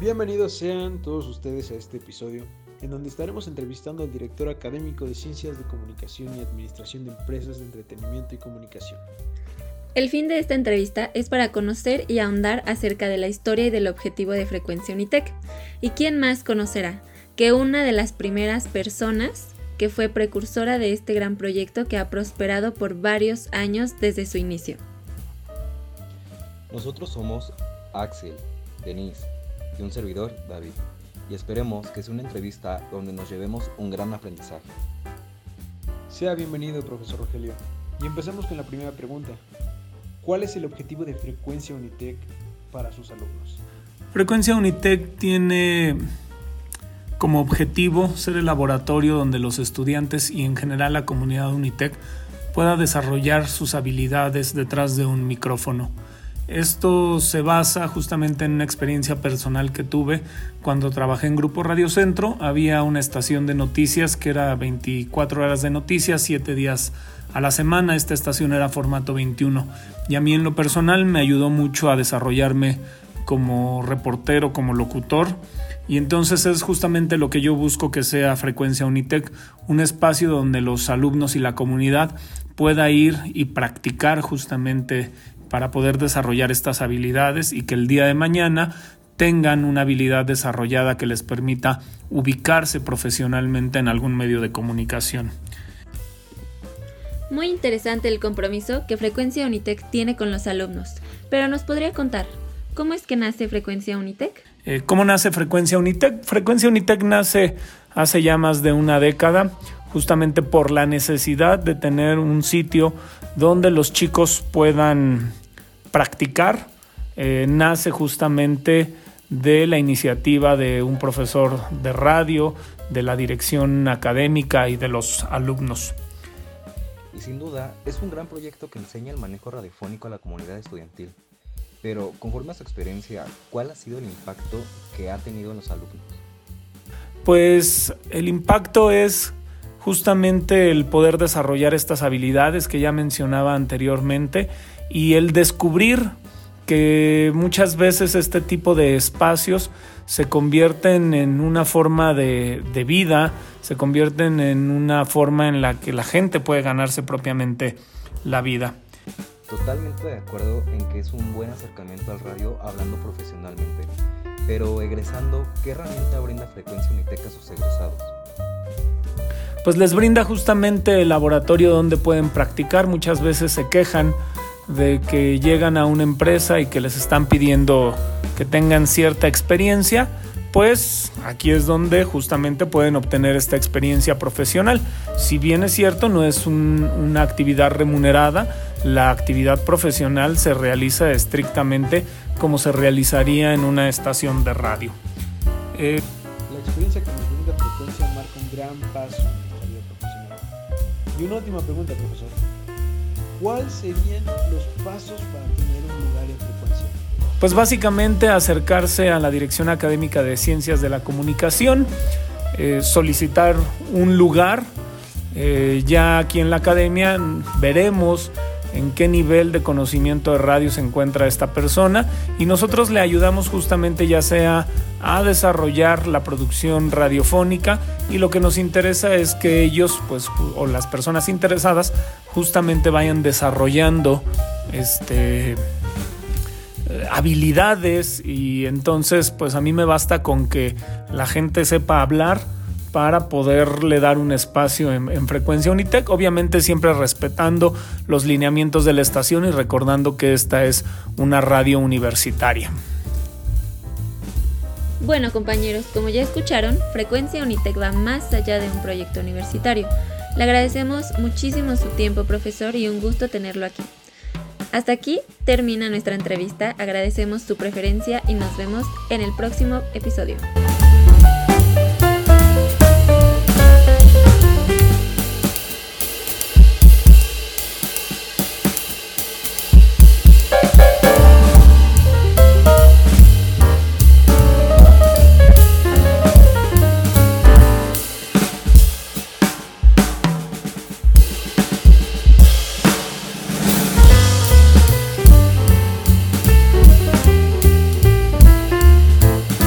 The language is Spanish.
Bienvenidos sean todos ustedes a este episodio en donde estaremos entrevistando al director académico de Ciencias de Comunicación y Administración de Empresas de Entretenimiento y Comunicación. El fin de esta entrevista es para conocer y ahondar acerca de la historia y del objetivo de Frecuencia Unitec. ¿Y quién más conocerá que una de las primeras personas que fue precursora de este gran proyecto que ha prosperado por varios años desde su inicio? Nosotros somos Axel, Denise y un servidor, David, y esperemos que sea una entrevista donde nos llevemos un gran aprendizaje. Sea bienvenido, profesor Rogelio. Y empecemos con la primera pregunta. ¿Cuál es el objetivo de Frecuencia Unitec para sus alumnos? Frecuencia Unitec tiene como objetivo ser el laboratorio donde los estudiantes y en general la comunidad Unitec pueda desarrollar sus habilidades detrás de un micrófono. Esto se basa justamente en una experiencia personal que tuve cuando trabajé en Grupo Radio Centro. Había una estación de noticias que era 24 horas de noticias, 7 días a la semana. Esta estación era formato 21 y a mí en lo personal me ayudó mucho a desarrollarme como reportero, como locutor. Y entonces es justamente lo que yo busco que sea Frecuencia Unitec, un espacio donde los alumnos y la comunidad pueda ir y practicar justamente para poder desarrollar estas habilidades y que el día de mañana tengan una habilidad desarrollada que les permita ubicarse profesionalmente en algún medio de comunicación. Muy interesante el compromiso que Frecuencia Unitec tiene con los alumnos, pero nos podría contar, ¿cómo es que nace Frecuencia Unitec? Eh, ¿Cómo nace Frecuencia Unitec? Frecuencia Unitec nace hace ya más de una década, justamente por la necesidad de tener un sitio donde los chicos puedan practicar. Eh, nace justamente de la iniciativa de un profesor de radio, de la dirección académica y de los alumnos. Y sin duda, es un gran proyecto que enseña el manejo radiofónico a la comunidad estudiantil. Pero, conforme a su experiencia, ¿cuál ha sido el impacto que ha tenido en los alumnos? Pues el impacto es justamente el poder desarrollar estas habilidades que ya mencionaba anteriormente y el descubrir que muchas veces este tipo de espacios se convierten en una forma de, vida, se convierten en una forma en la que la gente puede ganarse propiamente la vida. Totalmente de acuerdo en que es un buen acercamiento al radio hablando profesionalmente, pero egresando, ¿qué herramienta brinda Frecuencia Unitec a sus egresados? Pues les brinda justamente el laboratorio donde pueden practicar, muchas veces se quejan de que llegan a una empresa y que les están pidiendo que tengan cierta experiencia, pues aquí es donde justamente pueden obtener esta experiencia profesional. Si bien es cierto, no es una actividad remunerada, la actividad profesional se realiza estrictamente como se realizaría en una estación de radio. Eh, experiencia que nos brinda frecuencia marca un gran paso en la vida profesional. Y una última pregunta, profesor. ¿cuáles serían los pasos para tener un lugar en frecuencia? Pues básicamente acercarse a la Dirección Académica de Ciencias de la Comunicación, eh, solicitar un lugar. Eh, ya aquí en la academia veremos en qué nivel de conocimiento de radio se encuentra esta persona. Y nosotros le ayudamos justamente ya sea a desarrollar la producción radiofónica. Y lo que nos interesa es que ellos pues o las personas interesadas justamente vayan desarrollando este habilidades. Y entonces pues a mí me basta con que la gente sepa hablar para poderle dar un espacio en, frecuencia Unitec, obviamente siempre respetando los lineamientos de la estación y recordando que esta es una radio universitaria. Bueno compañeros, como ya escucharon, Frecuencia Unitec va más allá de un proyecto universitario. Le agradecemos muchísimo su tiempo, profesor, y un gusto tenerlo aquí. Hasta aquí termina nuestra entrevista, agradecemos su preferencia y nos vemos en el próximo episodio.